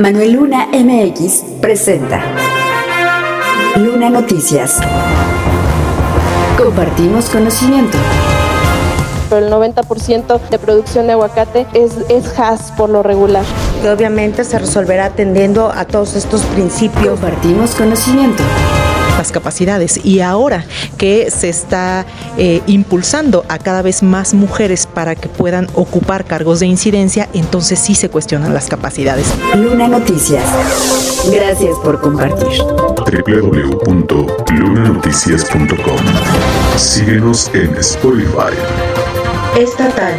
Manuel Luna MX presenta Luna Noticias. Compartimos conocimiento. Pero el 90% de producción de aguacate es, es has por lo regular. Que obviamente se resolverá atendiendo a todos estos principios. Compartimos conocimiento las capacidades y ahora que se está eh, impulsando a cada vez más mujeres para que puedan ocupar cargos de incidencia, entonces sí se cuestionan las capacidades. Luna Noticias. Gracias por compartir. www.lunanoticias.com. Síguenos en Spotify. Estatal.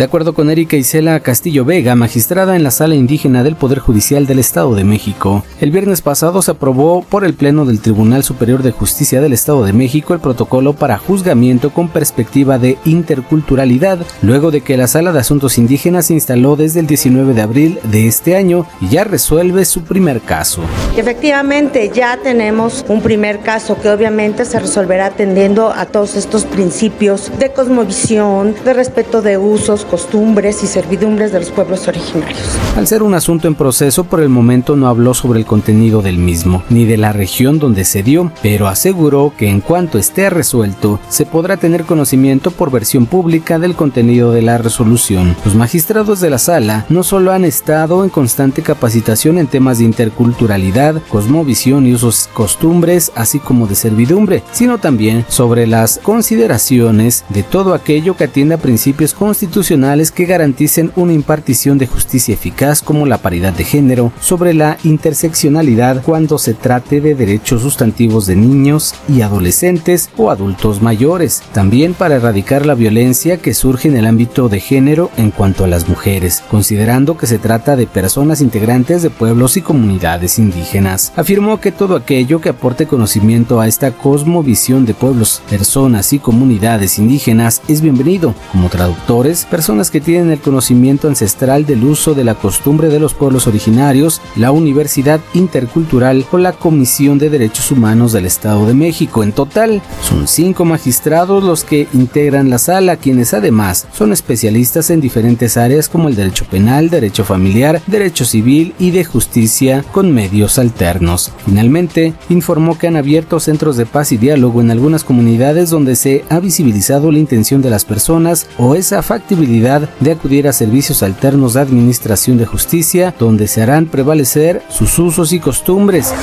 De acuerdo con Erika Isela Castillo Vega, magistrada en la Sala Indígena del Poder Judicial del Estado de México, el viernes pasado se aprobó por el Pleno del Tribunal Superior de Justicia del Estado de México el protocolo para juzgamiento con perspectiva de interculturalidad, luego de que la Sala de Asuntos Indígenas se instaló desde el 19 de abril de este año y ya resuelve su primer caso. Efectivamente, ya tenemos un primer caso que obviamente se resolverá atendiendo a todos estos principios de cosmovisión, de respeto de usos, costumbres y servidumbres de los pueblos originarios. Al ser un asunto en proceso, por el momento no habló sobre el contenido del mismo, ni de la región donde se dio, pero aseguró que en cuanto esté resuelto, se podrá tener conocimiento por versión pública del contenido de la resolución. Los magistrados de la sala no solo han estado en constante capacitación en temas de interculturalidad, cosmovisión y usos costumbres, así como de servidumbre, sino también sobre las consideraciones de todo aquello que atienda a principios constitucionales que garanticen una impartición de justicia eficaz como la paridad de género, sobre la interseccionalidad cuando se trate de derechos sustantivos de niños y adolescentes o adultos mayores, también para erradicar la violencia que surge en el ámbito de género en cuanto a las mujeres, considerando que se trata de personas integrantes de pueblos y comunidades indígenas. Afirmó que todo aquello que aporte conocimiento a esta cosmovisión de pueblos, personas y comunidades indígenas es bienvenido. Como traductores, que tienen el conocimiento ancestral del uso de la costumbre de los pueblos originarios, la Universidad Intercultural o la Comisión de Derechos Humanos del Estado de México. En total, son cinco magistrados los que integran la sala, quienes además son especialistas en diferentes áreas como el derecho penal, derecho familiar, derecho civil y de justicia con medios alternos. Finalmente, informó que han abierto centros de paz y diálogo en algunas comunidades donde se ha visibilizado la intención de las personas o esa factibilidad de acudir a servicios alternos de administración de justicia, donde se harán prevalecer sus usos y costumbres.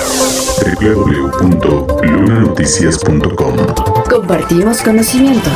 www.lunanoticias.com Compartimos conocimiento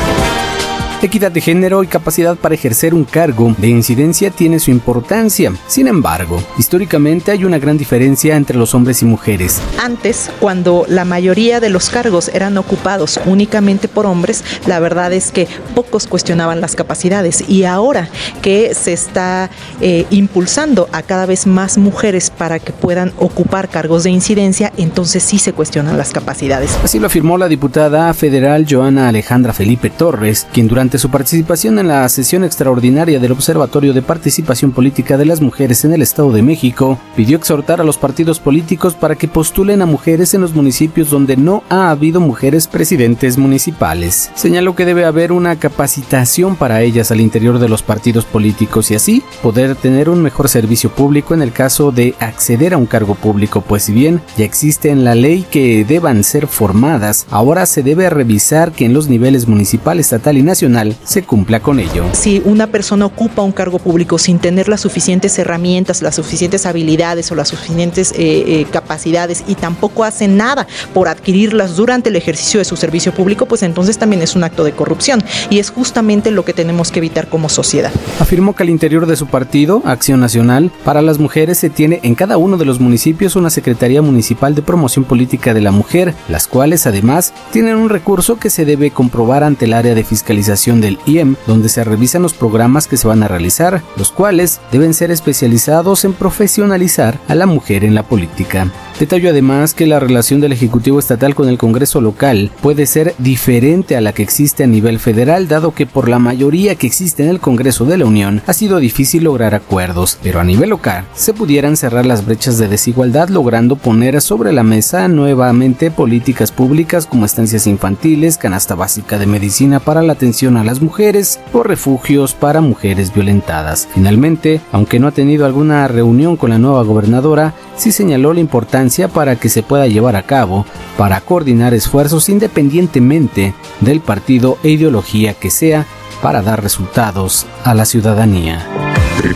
equidad de género y capacidad para ejercer un cargo de incidencia tiene su importancia. Sin embargo, históricamente hay una gran diferencia entre los hombres y mujeres. Antes, cuando la mayoría de los cargos eran ocupados únicamente por hombres, la verdad es que pocos cuestionaban las capacidades y ahora que se está eh, impulsando a cada vez más mujeres para que puedan ocupar cargos de incidencia, entonces sí se cuestionan las capacidades. Así lo afirmó la diputada federal Joana Alejandra Felipe Torres, quien durante su participación en la sesión extraordinaria del Observatorio de Participación Política de las Mujeres en el Estado de México, pidió exhortar a los partidos políticos para que postulen a mujeres en los municipios donde no ha habido mujeres presidentes municipales. Señaló que debe haber una capacitación para ellas al interior de los partidos políticos y así poder tener un mejor servicio público en el caso de acceder a un cargo público, pues si bien ya existe en la ley que deban ser formadas, ahora se debe revisar que en los niveles municipal, estatal y nacional se cumpla con ello. Si una persona ocupa un cargo público sin tener las suficientes herramientas, las suficientes habilidades o las suficientes eh, eh, capacidades y tampoco hace nada por adquirirlas durante el ejercicio de su servicio público, pues entonces también es un acto de corrupción y es justamente lo que tenemos que evitar como sociedad. Afirmó que al interior de su partido, Acción Nacional, para las mujeres se tiene en cada uno de los municipios una Secretaría Municipal de Promoción Política de la Mujer, las cuales además tienen un recurso que se debe comprobar ante el área de fiscalización del IEM, donde se revisan los programas que se van a realizar, los cuales deben ser especializados en profesionalizar a la mujer en la política. Detalló además que la relación del Ejecutivo Estatal con el Congreso local puede ser diferente a la que existe a nivel federal, dado que por la mayoría que existe en el Congreso de la Unión ha sido difícil lograr acuerdos, pero a nivel local se pudieran cerrar las brechas de desigualdad logrando poner sobre la mesa nuevamente políticas públicas como estancias infantiles, canasta básica de medicina para la atención a las mujeres o refugios para mujeres violentadas. Finalmente, aunque no ha tenido alguna reunión con la nueva gobernadora, sí señaló la importancia para que se pueda llevar a cabo para coordinar esfuerzos independientemente del partido e ideología que sea para dar resultados a la ciudadanía.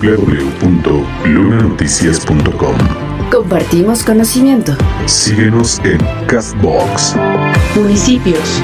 www.lunanoticias.com Compartimos conocimiento. Síguenos en Castbox. Municipios.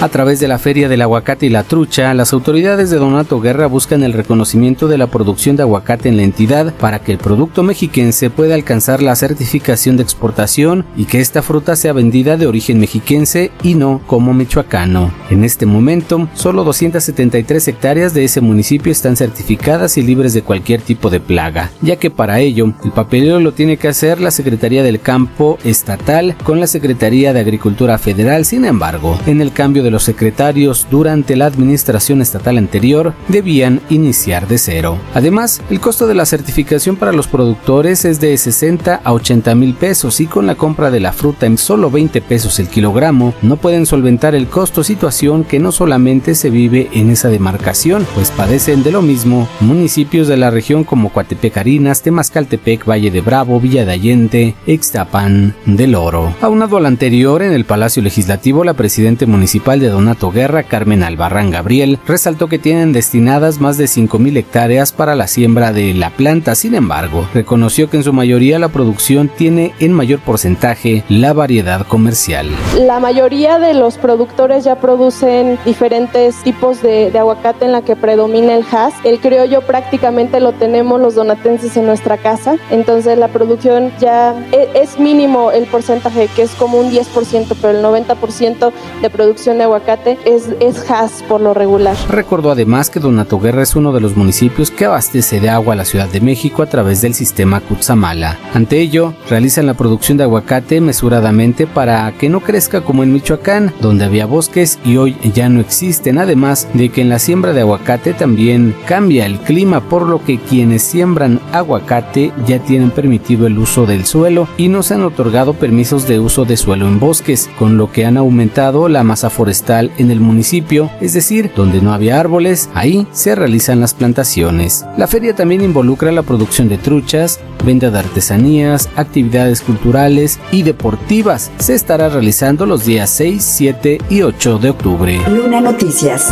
A través de la Feria del Aguacate y la Trucha, las autoridades de Donato Guerra buscan el reconocimiento de la producción de aguacate en la entidad para que el producto mexiquense pueda alcanzar la certificación de exportación y que esta fruta sea vendida de origen mexiquense y no como michoacano. En este momento, solo 273 hectáreas de ese municipio están certificadas y libres de cualquier tipo de plaga, ya que para ello el papeleo lo tiene que hacer la Secretaría del Campo Estatal con la Secretaría de Agricultura Federal. Sin embargo, en el cambio de los secretarios durante la administración estatal anterior debían iniciar de cero. Además, el costo de la certificación para los productores es de 60 a 80 mil pesos y con la compra de la fruta en solo 20 pesos el kilogramo no pueden solventar el costo situación que no solamente se vive en esa demarcación, pues padecen de lo mismo municipios de la región como Coatepec Arinas, Temascaltepec, Valle de Bravo, Villa de Allende, Ixtapan del Oro. Aunado al anterior, en el Palacio Legislativo, la presidente municipal de Donato Guerra, Carmen Albarrán Gabriel, resaltó que tienen destinadas más de 5.000 hectáreas para la siembra de la planta. Sin embargo, reconoció que en su mayoría la producción tiene en mayor porcentaje la variedad comercial. La mayoría de los productores ya producen diferentes tipos de, aguacate en la que predomina el Hass. El criollo prácticamente lo tenemos los donatenses en nuestra casa, entonces la producción ya es, es mínimo el porcentaje, que es como un 10%, pero el 90% de producción de aguacate es, es por lo regular. Recordó además que Donato Guerra es uno de los municipios que abastece de agua a la Ciudad de México a través del sistema Cutzamala. Ante ello, realizan la producción de aguacate mesuradamente para que no crezca como en Michoacán, donde había bosques y hoy ya no existen, además de que en la siembra de aguacate también cambia el clima, por lo que quienes siembran aguacate ya tienen permitido el uso del suelo y no se han otorgado permisos de uso de suelo en bosques, con lo que han aumentado la masa forestal en el municipio, es decir, donde no había árboles, ahí se realizan las plantaciones. La feria también involucra la producción de truchas, venta de artesanías, actividades culturales y deportivas. Se estará realizando los días 6, 7 y 8 de octubre. Luna Noticias.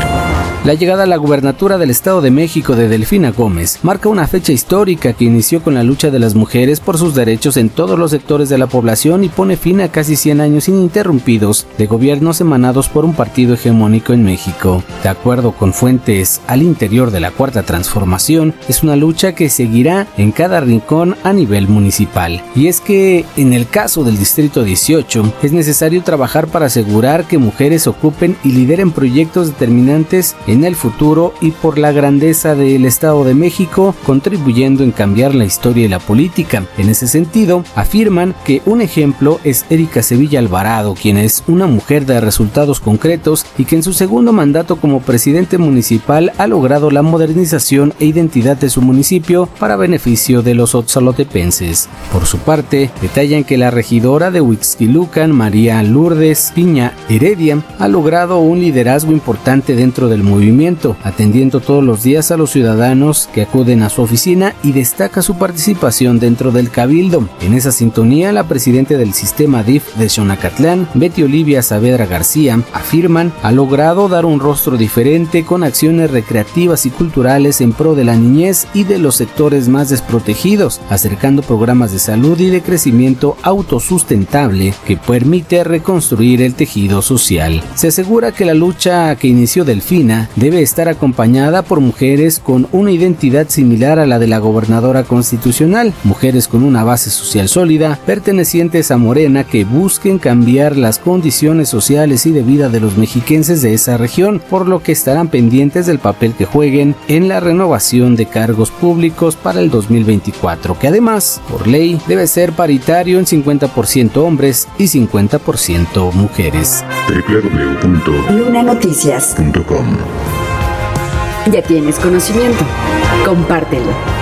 La llegada a la gubernatura del Estado de México de Delfina Gómez marca una fecha histórica que inició con la lucha de las mujeres por sus derechos en todos los sectores de la población y pone fin a casi 100 años ininterrumpidos de gobiernos emanados por un partido hegemónico en México. De acuerdo con fuentes al interior de la Cuarta Transformación, es una lucha que seguirá en cada rincón a nivel municipal. Y es que en el caso del Distrito 18 es necesario trabajar para asegurar que mujeres ocupen y lideren proyectos determinantes en el futuro y por la grandeza del Estado de México, contribuyendo en cambiar la historia y la política. En ese sentido, afirman que un ejemplo es Erika Sevilla Alvarado, quien es una mujer de resultados concretos y que en su segundo mandato como presidente municipal ha logrado la modernización e identidad de su municipio para beneficio de los otzalotepenses. Por su parte, detallan que la regidora de Huixquilucan, María Lourdes Piña Heredia, ha logrado un liderazgo importante dentro del movimiento, atendiendo todos los días a los ciudadanos que acuden a su oficina y destaca su participación dentro del cabildo. En esa sintonía, la presidenta del sistema DIF de Xonacatlán, Betty Olivia Saavedra García, afirman ha logrado dar un rostro diferente con acciones recreativas y culturales en pro de la niñez y de los sectores más desprotegidos, acercando programas de salud y de crecimiento autosustentable que permite reconstruir el tejido social. Se asegura que la lucha que inició Delfina debe estar acompañada por mujeres con una identidad similar a la de la gobernadora constitucional, mujeres con una base social sólida, pertenecientes a Morena que busquen cambiar las condiciones sociales y de vida de de los mexiquenses de esa región, por lo que estarán pendientes del papel que jueguen en la renovación de cargos públicos para el 2024, que además, por ley, debe ser paritario en 50% hombres y 50% mujeres. www.lunanoticias.com Ya tienes conocimiento. Compártelo.